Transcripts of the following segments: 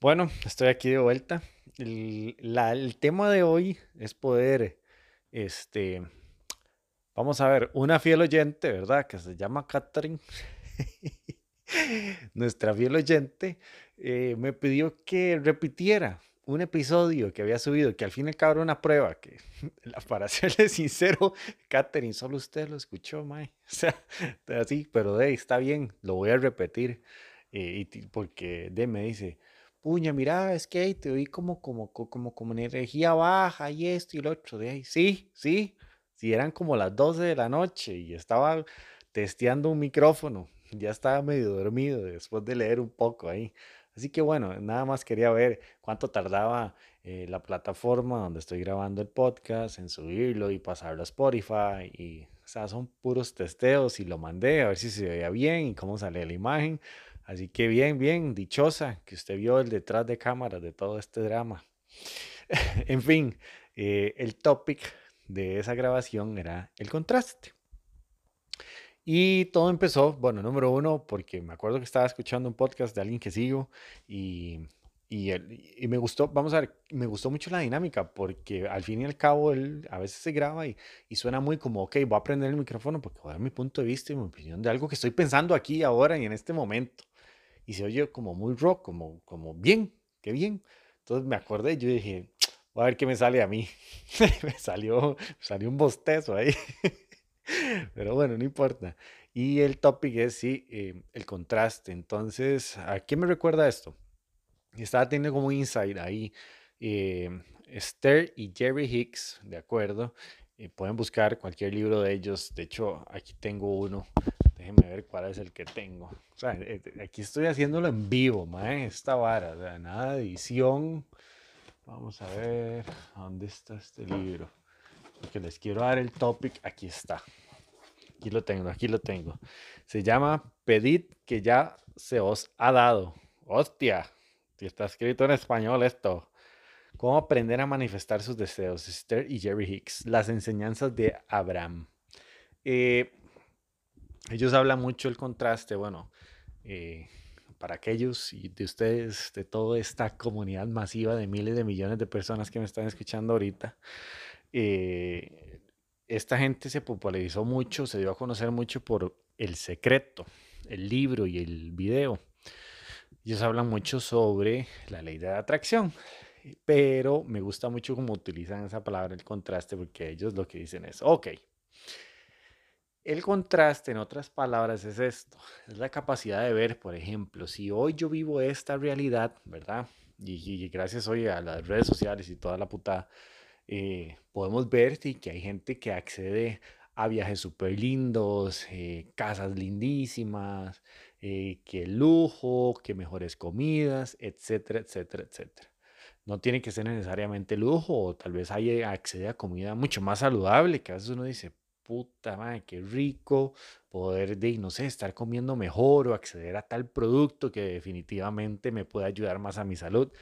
Bueno, estoy aquí de vuelta. El, tema de hoy es poder, este, vamos a ver, una fiel oyente, ¿verdad? Que se llama Catherine. Nuestra fiel oyente eh, me pidió que repitiera un episodio que había subido, que al fin y al cabo era una prueba, que para serle sincero, Catherine, solo usted lo escuchó, Mae. O sea, así, pero de está bien, lo voy a repetir. eh, porque de me dice, puña, mira, es que te oí como, como, co- como, como en energía baja y esto y lo otro. De ahí, sí, sí, sí, eran como las 12 de la noche y estaba testeando un micrófono. Ya estaba medio dormido después de leer un poco ahí. Así que bueno, nada más quería ver cuánto tardaba eh, la plataforma donde estoy grabando el podcast en subirlo y pasarlo a Spotify. Y, o sea, son puros testeos y lo mandé a ver si se veía bien y cómo sale la imagen. Así que bien, bien, dichosa que usted vio el detrás de cámaras de todo este drama. En fin, eh, el topic de esa grabación era el contraste. Y todo empezó, bueno, número uno, porque me acuerdo que estaba escuchando un podcast de alguien que sigo y, y, el- y me gustó, vamos a ver, me gustó mucho la dinámica porque al fin y al cabo él a veces se graba y, y suena muy como, ok, voy a prender el micrófono porque voy a dar mi punto de vista y mi opinión de algo que estoy pensando aquí, ahora y en este momento. Y se oye como muy rock, como, como bien, qué bien. Entonces me acordé y yo dije, voy a ver qué me sale a mí. Me salió, salió un bostezo ahí. Pero bueno, no importa. Y el topic es, sí, eh, el contraste. Entonces, ¿a qué me recuerda esto? Estaba teniendo como un insight ahí. eh, Esther y Jerry Hicks, de acuerdo. eh, pueden buscar cualquier libro de ellos. De hecho, aquí tengo uno. Déjenme ver cuál es el que tengo. O sea, eh, eh, aquí estoy haciéndolo en vivo, mae, esta vara. O sea, nada de edición. Vamos a ver, ¿dónde está este libro? Porque les quiero dar el topic. Aquí está. Aquí lo tengo, aquí lo tengo. Se llama Pedid que ya se os ha dado. Hostia, está escrito en español esto. Cómo aprender a manifestar sus deseos. Esther y Jerry Hicks. Las enseñanzas de Abraham. Eh, ellos hablan mucho el contraste. Bueno, eh, para aquellos y de ustedes, de toda esta comunidad masiva de miles de millones de personas que me están escuchando ahorita, eh, esta gente se popularizó mucho, se dio a conocer mucho por El Secreto, el libro y el video. Ellos hablan mucho sobre la ley de la atracción, pero me gusta mucho cómo utilizan esa palabra, el contraste, porque ellos lo que dicen es, ok, el contraste, en otras palabras, es esto, es la capacidad de ver, por ejemplo, si hoy yo vivo esta realidad, ¿verdad? Y, gracias hoy a las redes sociales y toda la puta eh, podemos ver que hay gente que accede a viajes súper lindos, eh, casas lindísimas, eh, que lujo, que mejores comidas, etcétera, etcétera, etcétera. No tiene que ser necesariamente lujo, o tal vez hay accede a comida mucho más saludable, que a veces uno dice, puta madre, qué rico poder de, no sé, estar comiendo mejor o acceder a tal producto que definitivamente me puede ayudar más a mi salud.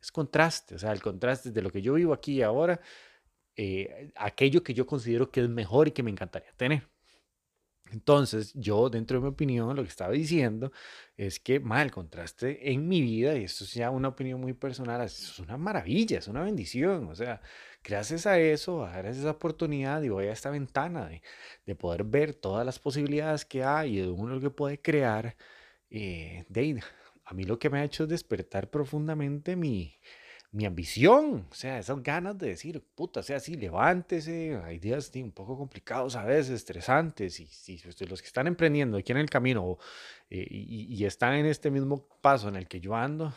Es contraste, o sea, el contraste de lo que yo vivo aquí y ahora eh, aquello que yo considero que es mejor y que me encantaría tener. Entonces, yo, dentro de mi opinión, lo que estaba diciendo es que, mal, el contraste en mi vida, y esto es ya una opinión muy personal, es una maravilla, es una bendición. O sea, gracias a eso, gracias a esa oportunidad y voy a esta ventana de, de poder ver todas las posibilidades que hay y de uno lo que puede crear, eh, de a mí lo que me ha hecho es despertar profundamente mi, mi ambición, o sea, esas ganas de decir, puta, sea así, levántese, hay días un poco complicados a veces, estresantes, y si usted- los que están emprendiendo aquí en el camino eh, y, están en este mismo paso en el que yo ando,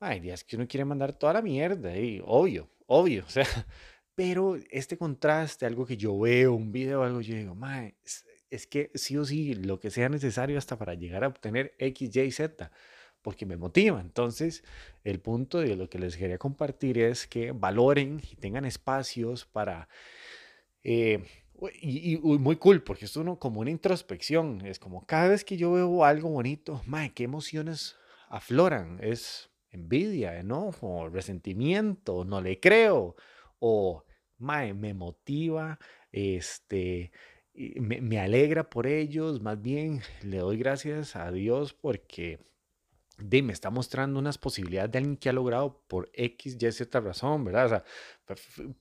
hay días que uno quiere mandar toda la mierda, obvio, obvio, o sea, pero este contraste, algo que yo veo, un video, algo, yo digo, mae, es, es que sí o sí, lo que sea necesario hasta para llegar a obtener X, Y, Z, porque me motiva. Entonces, el punto de lo que les quería compartir es que valoren y tengan espacios para... eh, y, y- uy, muy cool, porque es uno como una introspección. Es como cada vez que yo veo algo bonito, mae, qué emociones afloran. Es envidia, enojo, resentimiento, no le creo. O, mae, me motiva, este, me, me alegra por ellos. Más bien, le doy gracias a Dios porque de, me está mostrando unas posibilidades de alguien que ha logrado por X, Y, Z razón, ¿verdad? O sea,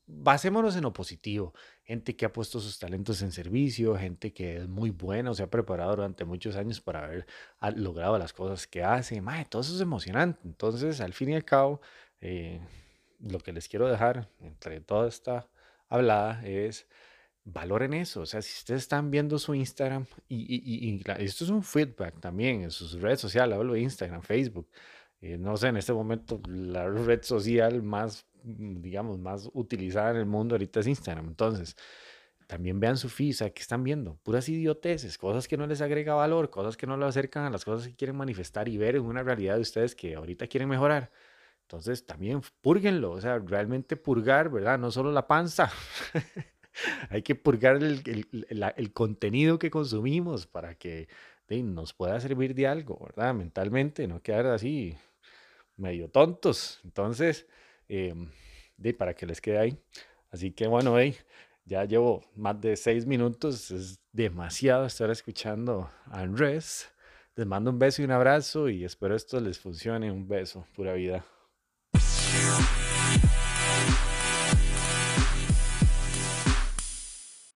basémonos en lo positivo. Gente que ha puesto sus talentos en servicio, gente que es muy buena o se ha preparado durante muchos años para haber logrado las cosas que hace. Mae, todo eso es emocionante. Entonces, al fin y al cabo, eh, lo que les quiero dejar entre toda esta hablada es valoren eso. O sea, si ustedes están viendo su Instagram, y, esto es un feedback también en sus redes sociales, hablo de Instagram, Facebook. Eh, no sé, en este momento la red social más, mm, digamos, más utilizada en el mundo ahorita es Instagram. Entonces, también vean su feed, o sea, ¿qué están viendo? Puras idioteces, cosas que no les agrega valor, cosas que no lo acercan a las cosas que quieren manifestar y ver en una realidad de ustedes que ahorita quieren mejorar. Entonces, también purguenlo, o sea, realmente purgar, ¿verdad? No solo la panza. Hay que purgar el, contenido que consumimos para que nos pueda servir de algo, ¿verdad? Mentalmente, no quedar así medio tontos. Entonces, em, para que les quede ahí. Así que bueno, ya llevo más de seis minutos, es demasiado estar escuchando a Andrés. Les mando un beso y un abrazo y espero esto les funcione. Un beso, pura vida.